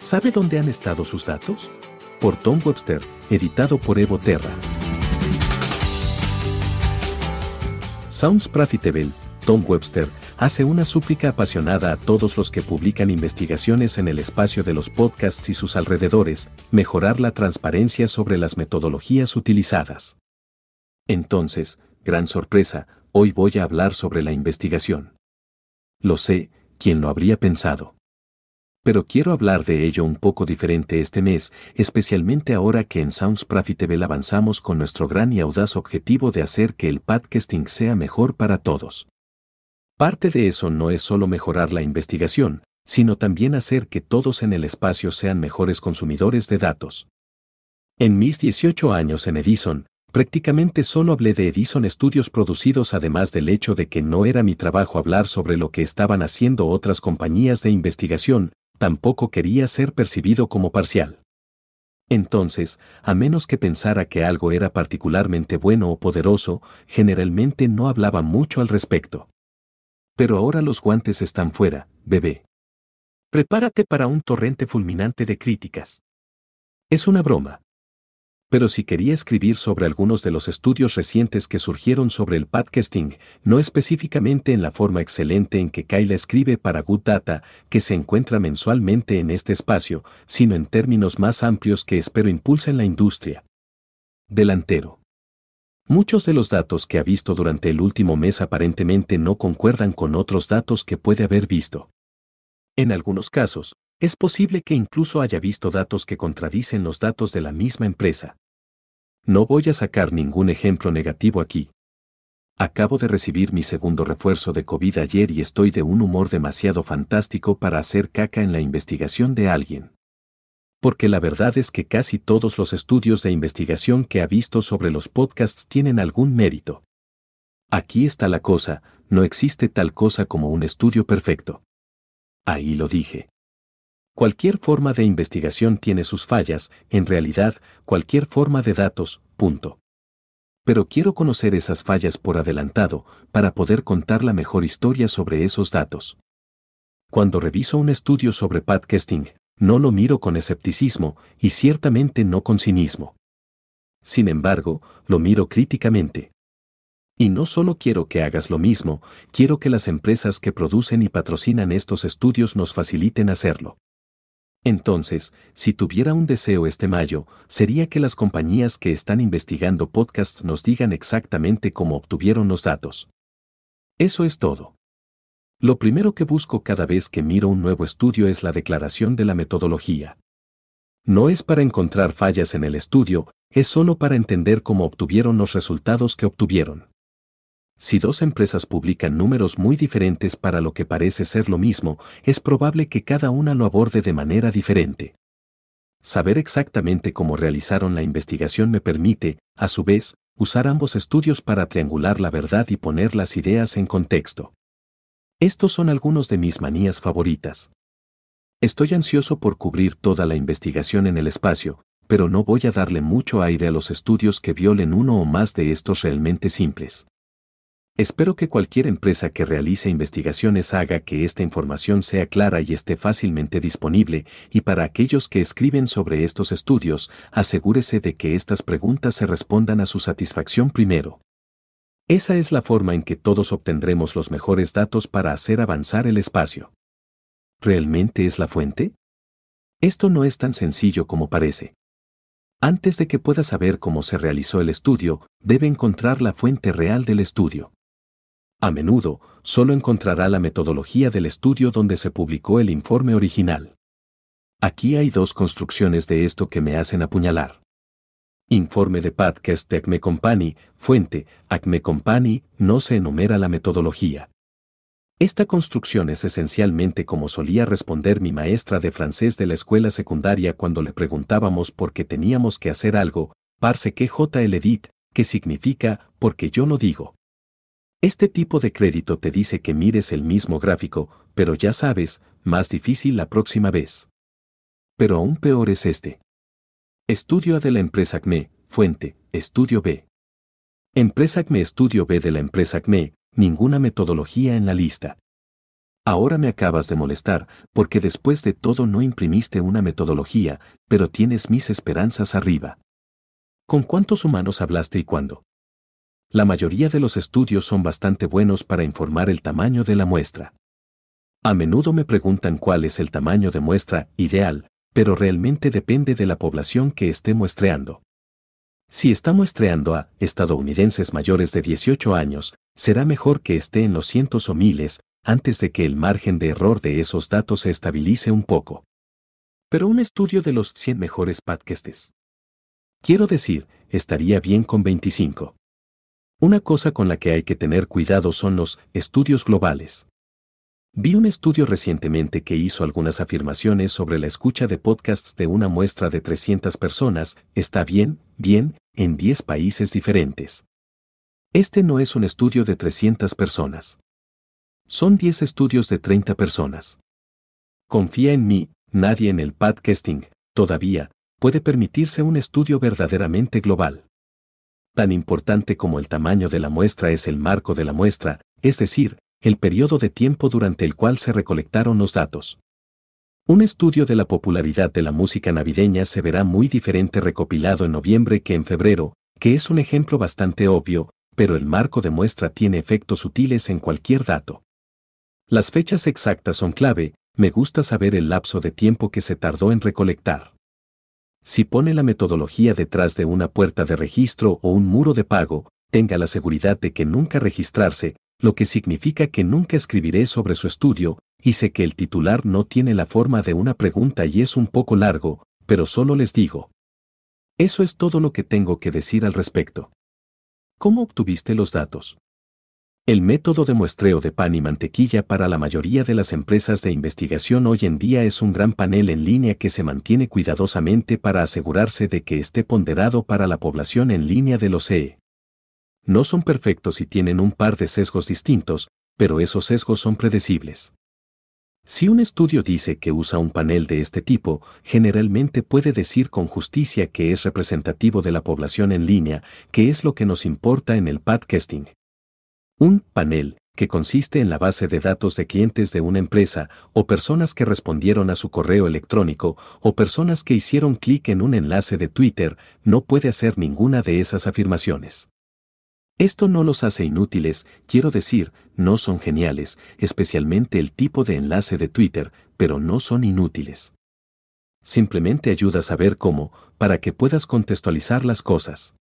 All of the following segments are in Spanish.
¿Sabe dónde han estado sus datos? Por Tom Webster, editado por Evo Terra. Sounds Profitable, Tom Webster, hace una súplica apasionada a todos los que publican investigaciones en el espacio de los podcasts y sus alrededores, mejorar la transparencia sobre las metodologías utilizadas. Entonces, gran sorpresa, hoy voy a hablar sobre la investigación. Lo sé, ¿quién lo habría pensado? Pero quiero hablar de ello un poco diferente este mes, especialmente ahora que en Sounds Profitable avanzamos con nuestro gran y audaz objetivo de hacer que el podcasting sea mejor para todos. Parte de eso no es solo mejorar la investigación, sino también hacer que todos en el espacio sean mejores consumidores de datos. En mis 18 años en Edison, prácticamente solo hablé de Edison estudios producidos además del hecho de que no era mi trabajo hablar sobre lo que estaban haciendo otras compañías de investigación, tampoco quería ser percibido como parcial. Entonces, a menos que pensara que algo era particularmente bueno o poderoso, generalmente no hablaba mucho al respecto. Pero ahora los guantes están fuera, bebé. Prepárate para un torrente fulminante de críticas. Es una broma pero si quería escribir sobre algunos de los estudios recientes que surgieron sobre el podcasting, no específicamente en la forma excelente en que Kyla escribe para Good Data, que se encuentra mensualmente en este espacio, sino en términos más amplios que espero impulsen la industria. Delantero. Muchos de los datos que ha visto durante el último mes aparentemente no concuerdan con otros datos que puede haber visto. En algunos casos, es posible que incluso haya visto datos que contradicen los datos de la misma empresa. No voy a sacar ningún ejemplo negativo aquí. Acabo de recibir mi segundo refuerzo de COVID ayer y estoy de un humor demasiado fantástico para hacer caca en la investigación de alguien. Porque la verdad es que casi todos los estudios de investigación que ha visto sobre los podcasts tienen algún mérito. Aquí está la cosa, no existe tal cosa como un estudio perfecto. Ahí lo dije. Cualquier forma de investigación tiene sus fallas, en realidad, cualquier forma de datos, punto. Pero quiero conocer esas fallas por adelantado, para poder contar la mejor historia sobre esos datos. Cuando reviso un estudio sobre podcasting, no lo miro con escepticismo, y ciertamente no con cinismo. Sin embargo, lo miro críticamente. Y no solo quiero que hagas lo mismo, quiero que las empresas que producen y patrocinan estos estudios nos faciliten hacerlo. Entonces, si tuviera un deseo este mayo, sería que las compañías que están investigando podcasts nos digan exactamente cómo obtuvieron los datos. Eso es todo. Lo primero que busco cada vez que miro un nuevo estudio es la declaración de la metodología. No es para encontrar fallas en el estudio, es solo para entender cómo obtuvieron los resultados que obtuvieron. Si dos empresas publican números muy diferentes para lo que parece ser lo mismo, es probable que cada una lo aborde de manera diferente. Saber exactamente cómo realizaron la investigación me permite, a su vez, usar ambos estudios para triangular la verdad y poner las ideas en contexto. Estos son algunos de mis manías favoritas. Estoy ansioso por cubrir toda la investigación en el espacio, pero no voy a darle mucho aire a los estudios que violen uno o más de estos realmente simples. Espero que cualquier empresa que realice investigaciones haga que esta información sea clara y esté fácilmente disponible, y para aquellos que escriben sobre estos estudios, asegúrese de que estas preguntas se respondan a su satisfacción primero. Esa es la forma en que todos obtendremos los mejores datos para hacer avanzar el espacio. ¿Realmente es la fuente? Esto no es tan sencillo como parece. Antes de que pueda saber cómo se realizó el estudio, debe encontrar la fuente real del estudio. A menudo, solo encontrará la metodología del estudio donde se publicó el informe original. Aquí hay dos construcciones de esto que me hacen apuñalar. Informe de podcast de Acme Company, fuente, Acme Company, no se enumera la metodología. Esta construcción es esencialmente como solía responder mi maestra de francés de la escuela secundaria cuando le preguntábamos por qué teníamos que hacer algo, parce que JL edit, que significa, porque yo lo digo. Este tipo de crédito te dice que mires el mismo gráfico, pero ya sabes, más difícil la próxima vez. Pero aún peor es este. Estudio A de la empresa ACME, fuente, estudio B. Empresa ACME, estudio B de la empresa ACME, ninguna metodología en la lista. Ahora me acabas de molestar, porque después de todo no imprimiste una metodología, pero tienes mis esperanzas arriba. ¿Con cuántos humanos hablaste y cuándo? La mayoría de los estudios son bastante buenos para informar el tamaño de la muestra. A menudo me preguntan cuál es el tamaño de muestra ideal, pero realmente depende de la población que esté muestreando. Si está muestreando a estadounidenses mayores de 18 años, será mejor que esté en los cientos o miles, antes de que el margen de error de esos datos se estabilice un poco. Pero un estudio de los 100 mejores podcasts. Quiero decir, estaría bien con 25. Una cosa con la que hay que tener cuidado son los estudios globales. Vi un estudio recientemente que hizo algunas afirmaciones sobre la escucha de podcasts de una muestra de 300 personas, está bien, bien, en 10 países diferentes. Este no es un estudio de 300 personas. Son 10 estudios de 30 personas. Confía en mí, nadie en el podcasting, todavía, puede permitirse un estudio verdaderamente global. Tan importante como el tamaño de la muestra es el marco de la muestra, es decir, el periodo de tiempo durante el cual se recolectaron los datos. Un estudio de la popularidad de la música navideña se verá muy diferente recopilado en noviembre que en febrero, que es un ejemplo bastante obvio, pero el marco de muestra tiene efectos sutiles en cualquier dato. Las fechas exactas son clave, me gusta saber el lapso de tiempo que se tardó en recolectar. Si pone la metodología detrás de una puerta de registro o un muro de pago, tenga la seguridad de que nunca registrarse, lo que significa que nunca escribiré sobre su estudio, y sé que el titular no tiene la forma de una pregunta y es un poco largo, pero solo les digo. Eso es todo lo que tengo que decir al respecto. ¿Cómo obtuviste los datos? El método de muestreo de pan y mantequilla para la mayoría de las empresas de investigación hoy en día es un gran panel en línea que se mantiene cuidadosamente para asegurarse de que esté ponderado para la población en línea de los CE. No son perfectos y tienen un par de sesgos distintos, pero esos sesgos son predecibles. Si un estudio dice que usa un panel de este tipo, generalmente puede decir con justicia que es representativo de la población en línea, que es lo que nos importa en el podcasting. Un panel, que consiste en la base de datos de clientes de una empresa, o personas que respondieron a su correo electrónico, o personas que hicieron clic en un enlace de Twitter, no puede hacer ninguna de esas afirmaciones. Esto no los hace inútiles, quiero decir, no son geniales, especialmente el tipo de enlace de Twitter, pero no son inútiles. Simplemente ayuda a saber cómo, para que puedas contextualizar las cosas.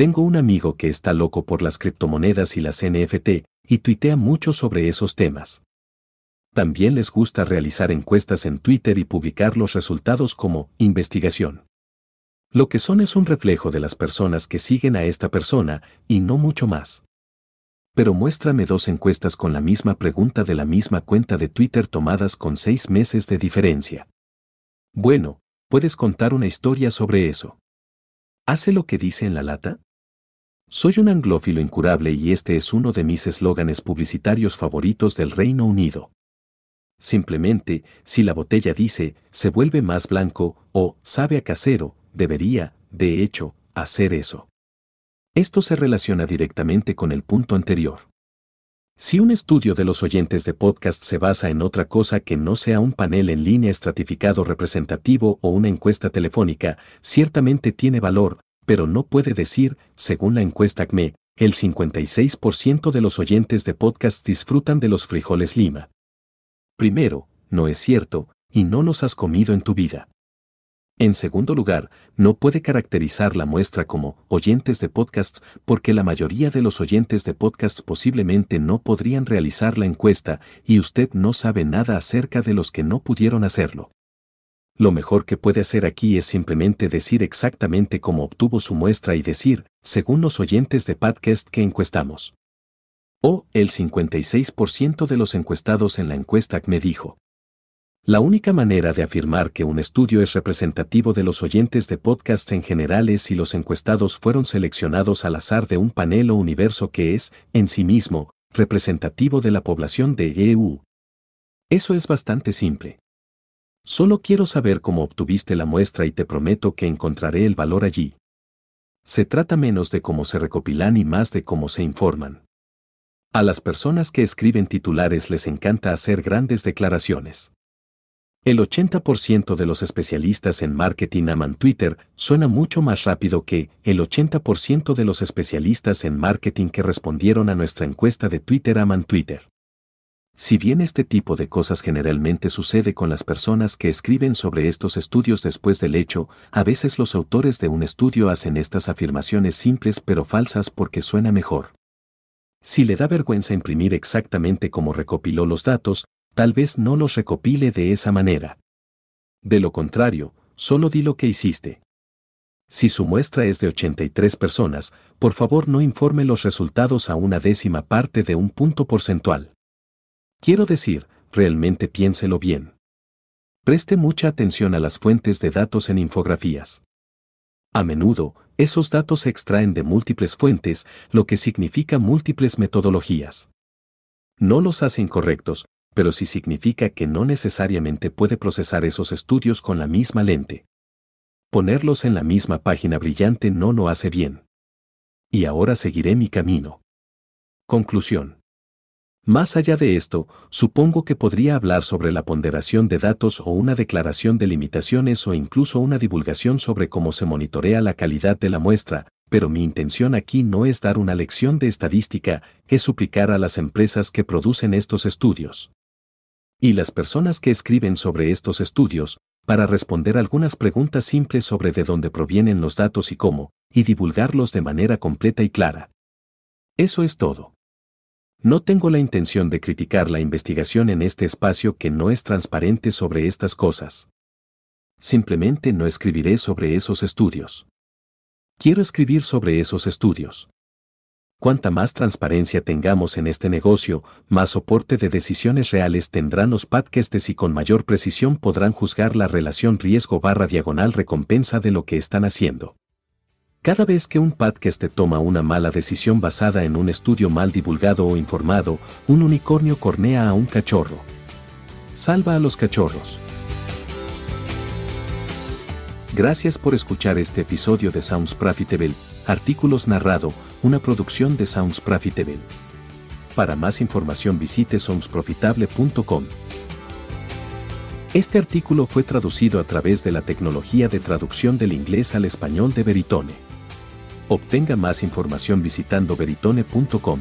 Tengo un amigo que está loco por las criptomonedas y las NFT, y tuitea mucho sobre esos temas. También les gusta realizar encuestas en Twitter y publicar los resultados como investigación. Lo que son es un reflejo de las personas que siguen a esta persona, y no mucho más. Pero muéstrame dos encuestas con la misma pregunta de la misma cuenta de Twitter tomadas con seis meses de diferencia. Bueno, puedes contar una historia sobre eso. ¿Hace lo que dice en la lata? Soy un anglófilo incurable y este es uno de mis eslóganes publicitarios favoritos del Reino Unido. Simplemente, si la botella dice, se vuelve más blanco o sabe a casero, debería, de hecho, hacer eso. Esto se relaciona directamente con el punto anterior. Si un estudio de los oyentes de podcast se basa en otra cosa que no sea un panel en línea estratificado representativo o una encuesta telefónica, ciertamente tiene valor, pero no puede decir, según la encuesta ACME, el 56% de los oyentes de podcast disfrutan de los frijoles lima. Primero, no es cierto, y no los has comido en tu vida. En segundo lugar, no puede caracterizar la muestra como oyentes de podcasts porque la mayoría de los oyentes de podcasts posiblemente no podrían realizar la encuesta y usted no sabe nada acerca de los que no pudieron hacerlo lo mejor que puede hacer aquí es simplemente decir exactamente cómo obtuvo su muestra y decir, según los oyentes de podcast que encuestamos. O, el 56% de los encuestados en la encuesta me dijo. La única manera de afirmar que un estudio es representativo de los oyentes de podcast en general es si los encuestados fueron seleccionados al azar de un panel o universo que es, en sí mismo, representativo de la población de EU. Eso es bastante simple. Solo quiero saber cómo obtuviste la muestra y te prometo que encontraré el valor allí. Se trata menos de cómo se recopilan y más de cómo se informan. A las personas que escriben titulares les encanta hacer grandes declaraciones. El 80% de los especialistas en marketing aman Twitter suena mucho más rápido que el 80% de los especialistas en marketing que respondieron a nuestra encuesta de Twitter aman Twitter. Si bien este tipo de cosas generalmente sucede con las personas que escriben sobre estos estudios después del hecho, a veces los autores de un estudio hacen estas afirmaciones simples pero falsas porque suena mejor. Si le da vergüenza imprimir exactamente como recopiló los datos, tal vez no los recopile de esa manera. De lo contrario, solo di lo que hiciste. Si su muestra es de 83 personas, por favor no informe los resultados a una décima parte de un punto porcentual. Quiero decir, realmente piénselo bien. Preste mucha atención a las fuentes de datos en infografías. A menudo, esos datos se extraen de múltiples fuentes, lo que significa múltiples metodologías. No los hace incorrectos, pero sí significa que no necesariamente puede procesar esos estudios con la misma lente. Ponerlos en la misma página brillante no lo hace bien. Y ahora seguiré mi camino. Conclusión. Más allá de esto, supongo que podría hablar sobre la ponderación de datos o una declaración de limitaciones o incluso una divulgación sobre cómo se monitorea la calidad de la muestra, pero mi intención aquí no es dar una lección de estadística, es suplicar a las empresas que producen estos estudios. Y las personas que escriben sobre estos estudios, para responder algunas preguntas simples sobre de dónde provienen los datos y cómo, y divulgarlos de manera completa y clara. Eso es todo. No tengo la intención de criticar la investigación en este espacio que no es transparente sobre estas cosas. Simplemente no escribiré sobre esos estudios. Quiero escribir sobre esos estudios. Cuanta más transparencia tengamos en este negocio, más soporte de decisiones reales tendrán los podcasts y con mayor precisión podrán juzgar la relación riesgo barra diagonal recompensa de lo que están haciendo. Cada vez que un podcast toma una mala decisión basada en un estudio mal divulgado o informado, un unicornio cornea a un cachorro. Salva a los cachorros. Gracias por escuchar este episodio de Sounds Profitable, artículos narrado, una producción de Sounds Profitable. Para más información visite soundsprofitable.com. Este artículo fue traducido a través de la tecnología de traducción del inglés al español de Veritone. Obtenga más información visitando veritone.com.